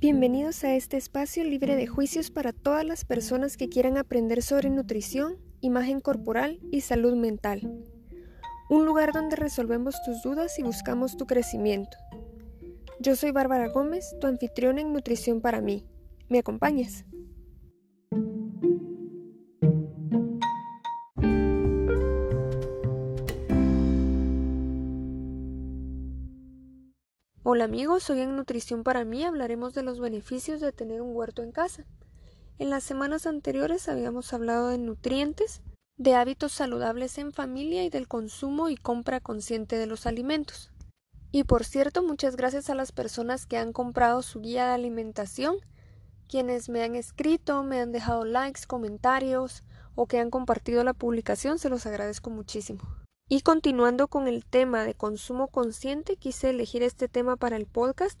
Bienvenidos a este espacio libre de juicios para todas las personas que quieran aprender sobre nutrición, imagen corporal y salud mental. Un lugar donde resolvemos tus dudas y buscamos tu crecimiento. Yo soy Bárbara Gómez, tu anfitriona en Nutrición para mí. ¿Me acompañas? Hola amigos, hoy en Nutrición para mí hablaremos de los beneficios de tener un huerto en casa. En las semanas anteriores habíamos hablado de nutrientes, de hábitos saludables en familia y del consumo y compra consciente de los alimentos. Y por cierto, muchas gracias a las personas que han comprado su guía de alimentación, quienes me han escrito, me han dejado likes, comentarios o que han compartido la publicación, se los agradezco muchísimo. Y continuando con el tema de consumo consciente, quise elegir este tema para el podcast,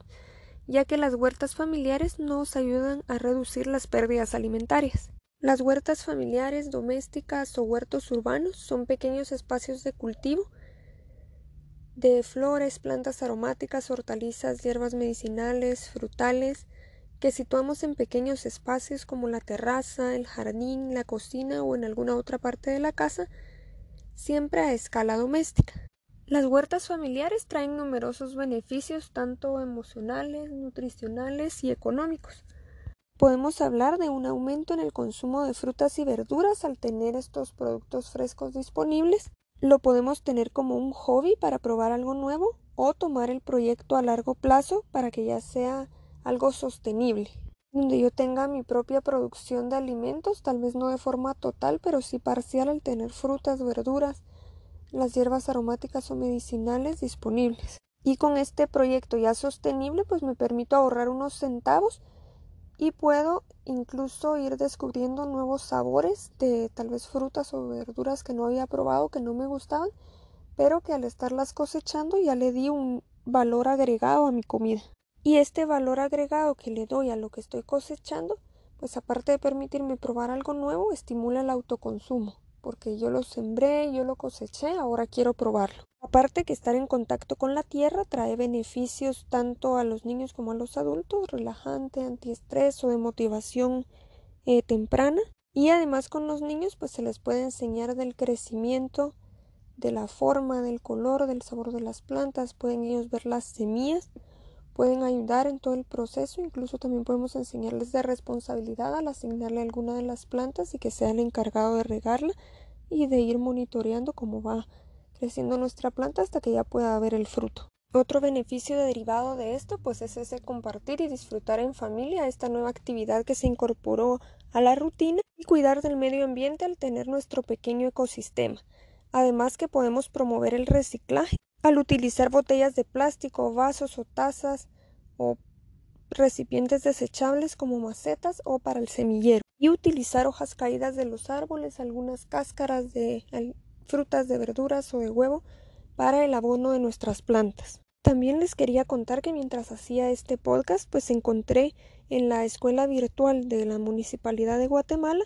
ya que las huertas familiares nos ayudan a reducir las pérdidas alimentarias. Las huertas familiares, domésticas o huertos urbanos son pequeños espacios de cultivo de flores, plantas aromáticas, hortalizas, hierbas medicinales, frutales, que situamos en pequeños espacios como la terraza, el jardín, la cocina o en alguna otra parte de la casa siempre a escala doméstica. Las huertas familiares traen numerosos beneficios tanto emocionales, nutricionales y económicos. Podemos hablar de un aumento en el consumo de frutas y verduras al tener estos productos frescos disponibles. Lo podemos tener como un hobby para probar algo nuevo o tomar el proyecto a largo plazo para que ya sea algo sostenible donde yo tenga mi propia producción de alimentos, tal vez no de forma total, pero sí parcial al tener frutas, verduras, las hierbas aromáticas o medicinales disponibles. Y con este proyecto ya sostenible, pues me permito ahorrar unos centavos y puedo incluso ir descubriendo nuevos sabores de tal vez frutas o verduras que no había probado, que no me gustaban, pero que al estarlas cosechando ya le di un valor agregado a mi comida. Y este valor agregado que le doy a lo que estoy cosechando, pues aparte de permitirme probar algo nuevo, estimula el autoconsumo, porque yo lo sembré, yo lo coseché, ahora quiero probarlo. Aparte que estar en contacto con la tierra trae beneficios tanto a los niños como a los adultos, relajante, antiestrés o de motivación eh, temprana. Y además con los niños pues se les puede enseñar del crecimiento, de la forma, del color, del sabor de las plantas, pueden ellos ver las semillas pueden ayudar en todo el proceso, incluso también podemos enseñarles de responsabilidad al asignarle alguna de las plantas y que sea el encargado de regarla y de ir monitoreando cómo va creciendo nuestra planta hasta que ya pueda haber el fruto. Otro beneficio derivado de esto pues es ese compartir y disfrutar en familia esta nueva actividad que se incorporó a la rutina y cuidar del medio ambiente al tener nuestro pequeño ecosistema. Además que podemos promover el reciclaje al utilizar botellas de plástico, vasos o tazas o recipientes desechables como macetas o para el semillero y utilizar hojas caídas de los árboles, algunas cáscaras de frutas, de verduras o de huevo para el abono de nuestras plantas. También les quería contar que mientras hacía este podcast pues encontré en la escuela virtual de la Municipalidad de Guatemala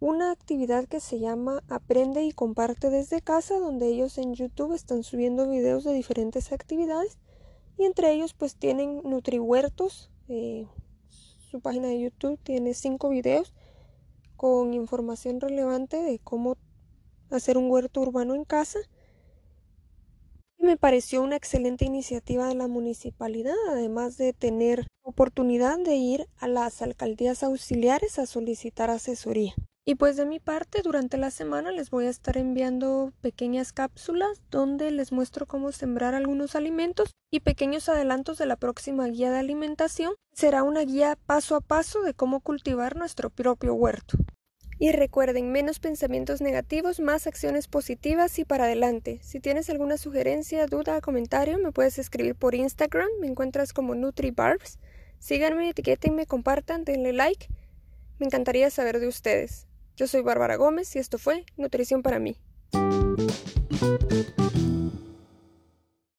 una actividad que se llama Aprende y comparte desde casa, donde ellos en YouTube están subiendo videos de diferentes actividades y entre ellos pues tienen NutriHuertos. Eh, su página de YouTube tiene cinco videos con información relevante de cómo hacer un huerto urbano en casa. Y me pareció una excelente iniciativa de la municipalidad, además de tener oportunidad de ir a las alcaldías auxiliares a solicitar asesoría. Y pues de mi parte, durante la semana les voy a estar enviando pequeñas cápsulas donde les muestro cómo sembrar algunos alimentos y pequeños adelantos de la próxima guía de alimentación. Será una guía paso a paso de cómo cultivar nuestro propio huerto. Y recuerden, menos pensamientos negativos, más acciones positivas y para adelante. Si tienes alguna sugerencia, duda comentario, me puedes escribir por Instagram, me encuentras como NutriBarbs. Síganme, etiquetenme, compartan, denle like. Me encantaría saber de ustedes. Yo soy Bárbara Gómez y esto fue Nutrición para mí.